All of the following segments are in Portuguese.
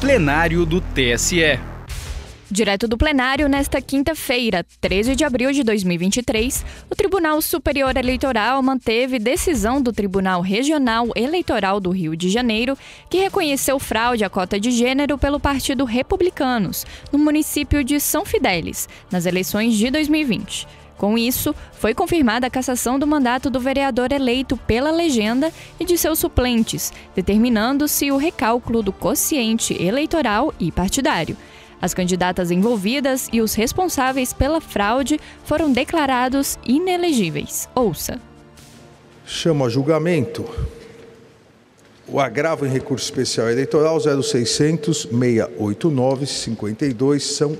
plenário do TSE. Direto do plenário, nesta quinta-feira, 13 de abril de 2023, o Tribunal Superior Eleitoral manteve decisão do Tribunal Regional Eleitoral do Rio de Janeiro, que reconheceu fraude à cota de gênero pelo Partido Republicanos, no município de São Fidélis, nas eleições de 2020. Com isso, foi confirmada a cassação do mandato do vereador eleito pela legenda e de seus suplentes, determinando-se o recálculo do quociente eleitoral e partidário. As candidatas envolvidas e os responsáveis pela fraude foram declarados inelegíveis. Ouça. Chamo a julgamento o agravo em recurso especial eleitoral 0600 689 52 São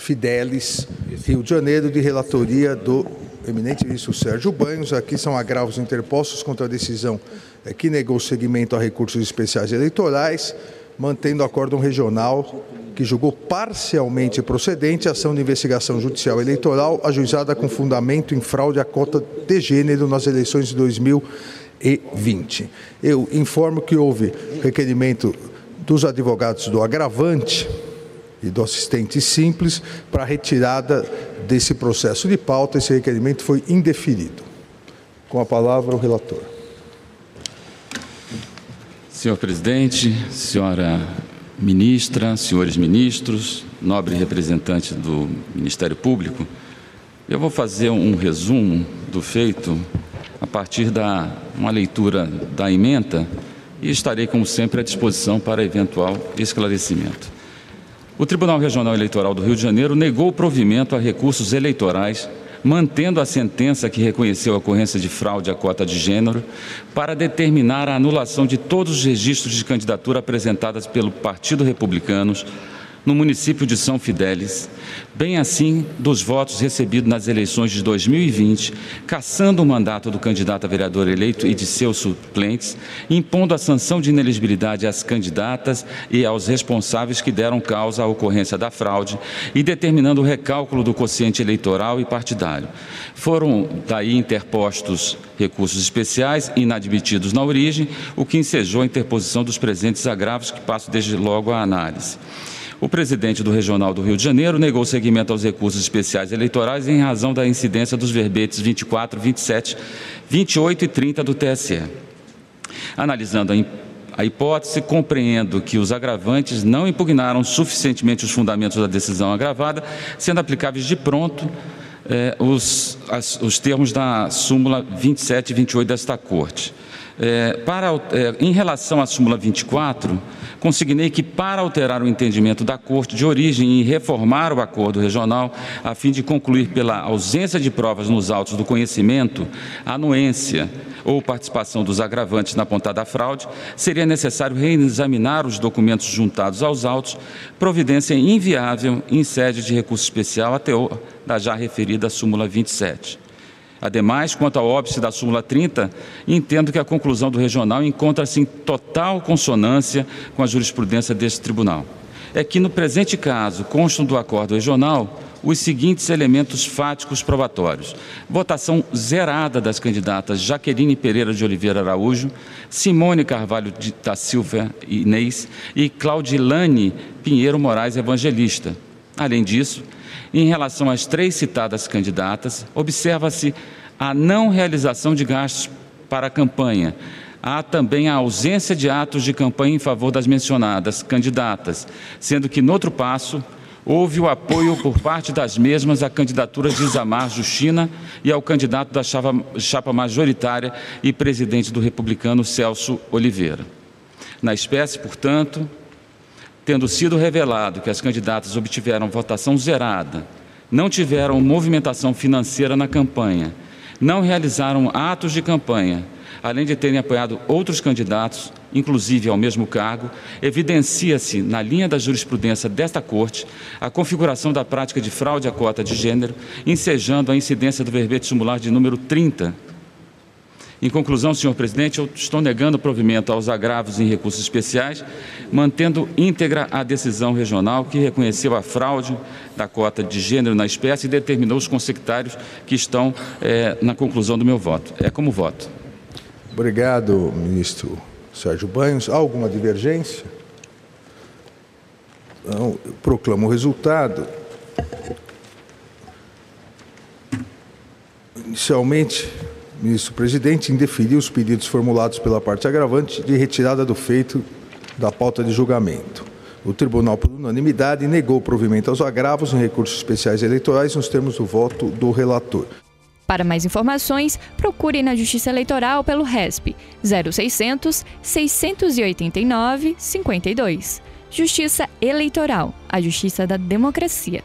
Fidelis, Rio de Janeiro, de relatoria do eminente ministro Sérgio Banhos. Aqui são agravos interpostos contra a decisão eh, que negou seguimento a recursos especiais eleitorais, mantendo o acórdão regional que julgou parcialmente procedente a ação de investigação judicial eleitoral ajuizada com fundamento em fraude à cota de gênero nas eleições de 2020. Eu informo que houve requerimento dos advogados do agravante e do assistente simples para retirada desse processo de pauta. Esse requerimento foi indeferido. Com a palavra, o relator. Senhor presidente, senhora ministra, senhores ministros, nobre representante do Ministério Público, eu vou fazer um resumo do feito a partir da uma leitura da ementa e estarei, como sempre, à disposição para eventual esclarecimento. O Tribunal Regional Eleitoral do Rio de Janeiro negou o provimento a recursos eleitorais, mantendo a sentença que reconheceu a ocorrência de fraude à cota de gênero, para determinar a anulação de todos os registros de candidatura apresentadas pelo Partido Republicanos no município de São Fidélis, bem assim dos votos recebidos nas eleições de 2020, cassando o mandato do candidato a vereador eleito e de seus suplentes, impondo a sanção de inelegibilidade às candidatas e aos responsáveis que deram causa à ocorrência da fraude e determinando o recálculo do quociente eleitoral e partidário. Foram daí interpostos recursos especiais inadmitidos na origem, o que ensejou a interposição dos presentes agravos que passo desde logo à análise. O presidente do Regional do Rio de Janeiro negou seguimento aos recursos especiais eleitorais em razão da incidência dos verbetes 24, 27, 28 e 30 do TSE. Analisando a hipótese, compreendo que os agravantes não impugnaram suficientemente os fundamentos da decisão agravada, sendo aplicáveis de pronto eh, os, as, os termos da súmula 27 e 28 desta Corte. É, para, é, em relação à súmula 24, consignei que, para alterar o entendimento da Corte de origem e reformar o acordo regional, a fim de concluir pela ausência de provas nos autos do conhecimento, anuência ou participação dos agravantes na apontada fraude, seria necessário reexaminar os documentos juntados aos autos, providência inviável em sede de recurso especial até da já referida súmula 27. Ademais, quanto ao óbice da súmula 30, entendo que a conclusão do regional encontra-se em total consonância com a jurisprudência deste tribunal. É que, no presente caso, constam do acordo regional os seguintes elementos fáticos probatórios: votação zerada das candidatas Jaqueline Pereira de Oliveira Araújo, Simone Carvalho da Silva Inês e Claudilane Pinheiro Moraes Evangelista. Além disso, em relação às três citadas candidatas, observa-se a não realização de gastos para a campanha. Há também a ausência de atos de campanha em favor das mencionadas candidatas, sendo que, no outro passo, houve o apoio por parte das mesmas à candidatura de Isamar Justina e ao candidato da chapa, chapa majoritária e presidente do republicano Celso Oliveira. Na espécie, portanto, tendo sido revelado que as candidatas obtiveram votação zerada, não tiveram movimentação financeira na campanha, não realizaram atos de campanha, além de terem apoiado outros candidatos, inclusive ao mesmo cargo, evidencia-se, na linha da jurisprudência desta Corte, a configuração da prática de fraude à cota de gênero, ensejando a incidência do verbete simular de número 30 em conclusão, senhor presidente, eu estou negando provimento aos agravos em recursos especiais, mantendo íntegra a decisão regional que reconheceu a fraude da cota de gênero na espécie e determinou os consectários que estão é, na conclusão do meu voto. É como voto. Obrigado, ministro Sérgio Banhos. Há alguma divergência? Então, proclamo o resultado. Inicialmente, o ministro-presidente indeferiu os pedidos formulados pela parte agravante de retirada do feito da pauta de julgamento. O tribunal, por unanimidade, negou provimento aos agravos em recursos especiais eleitorais nos termos do voto do relator. Para mais informações, procure na Justiça Eleitoral pelo RESP 0600 689 52. Justiça Eleitoral, a justiça da democracia.